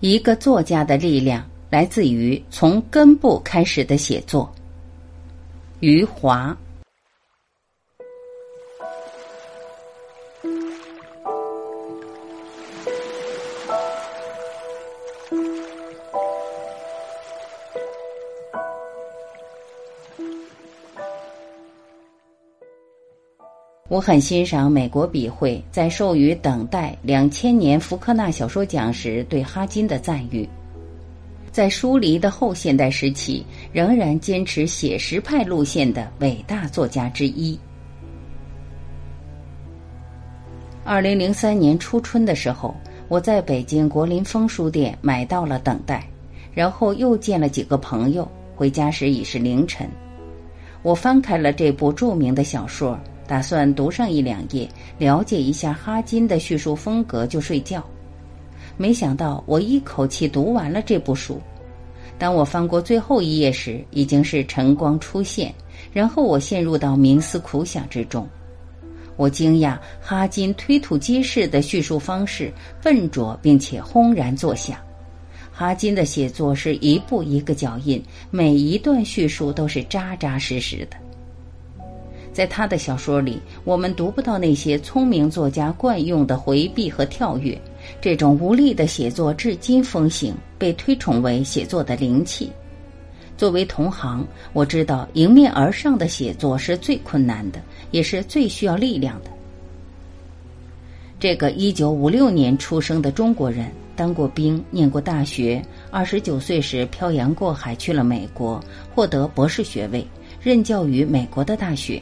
一个作家的力量来自于从根部开始的写作。余华。我很欣赏美国笔会在授予《等待》两千年福克纳小说奖时对哈金的赞誉，在疏离的后现代时期，仍然坚持写实派路线的伟大作家之一。二零零三年初春的时候，我在北京国林峰书店买到了《等待》，然后又见了几个朋友，回家时已是凌晨。我翻开了这部著名的小说。打算读上一两页，了解一下哈金的叙述风格，就睡觉。没想到我一口气读完了这部书。当我翻过最后一页时，已经是晨光出现，然后我陷入到冥思苦想之中。我惊讶哈金推土机式的叙述方式笨拙，并且轰然作响。哈金的写作是一步一个脚印，每一段叙述都是扎扎实实的。在他的小说里，我们读不到那些聪明作家惯用的回避和跳跃。这种无力的写作至今风行，被推崇为写作的灵气。作为同行，我知道迎面而上的写作是最困难的，也是最需要力量的。这个一九五六年出生的中国人，当过兵，念过大学，二十九岁时漂洋过海去了美国，获得博士学位，任教于美国的大学。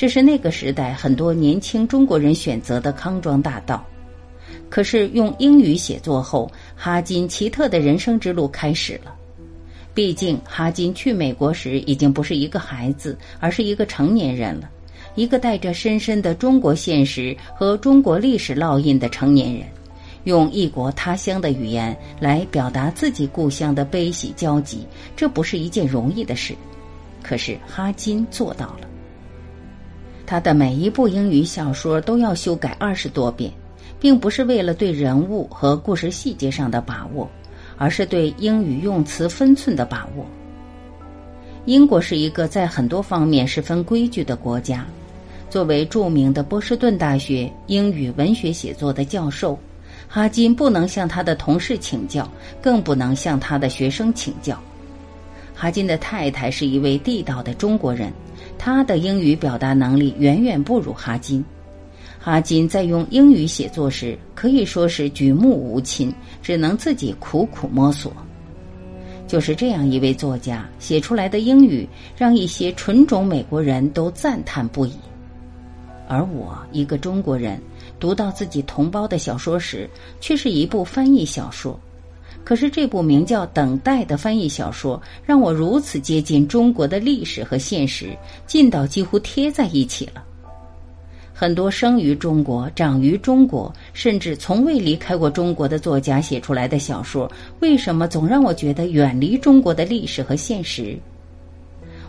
这是那个时代很多年轻中国人选择的康庄大道，可是用英语写作后，哈金奇特的人生之路开始了。毕竟哈金去美国时已经不是一个孩子，而是一个成年人了，一个带着深深的中国现实和中国历史烙印的成年人，用异国他乡的语言来表达自己故乡的悲喜交集，这不是一件容易的事。可是哈金做到了。他的每一部英语小说都要修改二十多遍，并不是为了对人物和故事细节上的把握，而是对英语用词分寸的把握。英国是一个在很多方面十分规矩的国家。作为著名的波士顿大学英语文学写作的教授，哈金不能向他的同事请教，更不能向他的学生请教。哈金的太太是一位地道的中国人。他的英语表达能力远远不如哈金。哈金在用英语写作时可以说是举目无亲，只能自己苦苦摸索。就是这样一位作家写出来的英语，让一些纯种美国人都赞叹不已。而我一个中国人读到自己同胞的小说时，却是一部翻译小说。可是这部名叫《等待》的翻译小说，让我如此接近中国的历史和现实，近到几乎贴在一起了。很多生于中国、长于中国，甚至从未离开过中国的作家写出来的小说，为什么总让我觉得远离中国的历史和现实？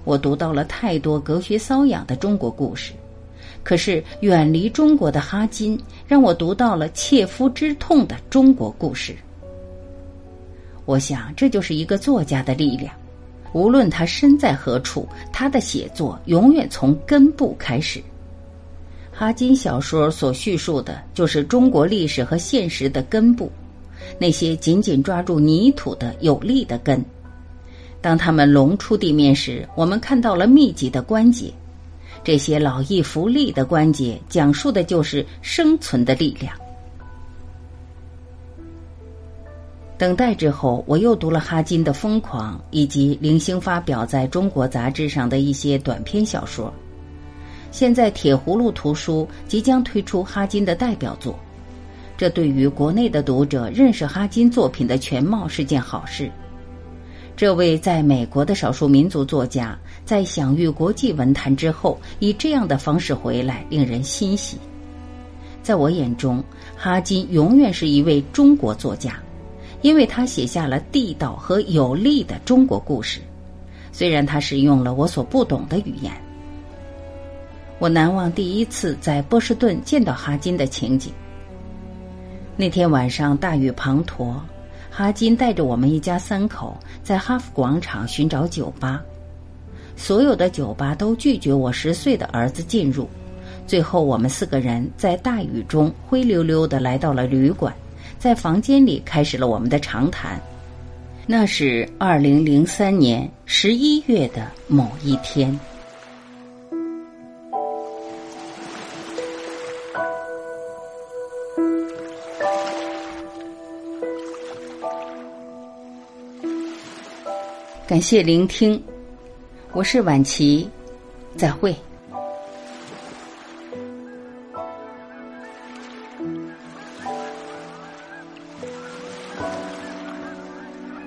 我读到了太多隔靴搔痒的中国故事，可是远离中国的哈金，让我读到了切肤之痛的中国故事。我想，这就是一个作家的力量。无论他身在何处，他的写作永远从根部开始。哈金小说所叙述的就是中国历史和现实的根部，那些紧紧抓住泥土的有力的根。当他们隆出地面时，我们看到了密集的关节。这些老易浮力的关节，讲述的就是生存的力量。等待之后，我又读了哈金的《疯狂》，以及零星发表在中国杂志上的一些短篇小说。现在铁葫芦图书即将推出哈金的代表作，这对于国内的读者认识哈金作品的全貌是件好事。这位在美国的少数民族作家，在享誉国际文坛之后，以这样的方式回来，令人欣喜。在我眼中，哈金永远是一位中国作家。因为他写下了地道和有力的中国故事，虽然他使用了我所不懂的语言。我难忘第一次在波士顿见到哈金的情景。那天晚上大雨滂沱，哈金带着我们一家三口在哈佛广场寻找酒吧，所有的酒吧都拒绝我十岁的儿子进入。最后，我们四个人在大雨中灰溜溜的来到了旅馆，在房间里开始了我们的长谈。那是二零零三年十一月的某一天。感谢聆听，我是晚琪，再会。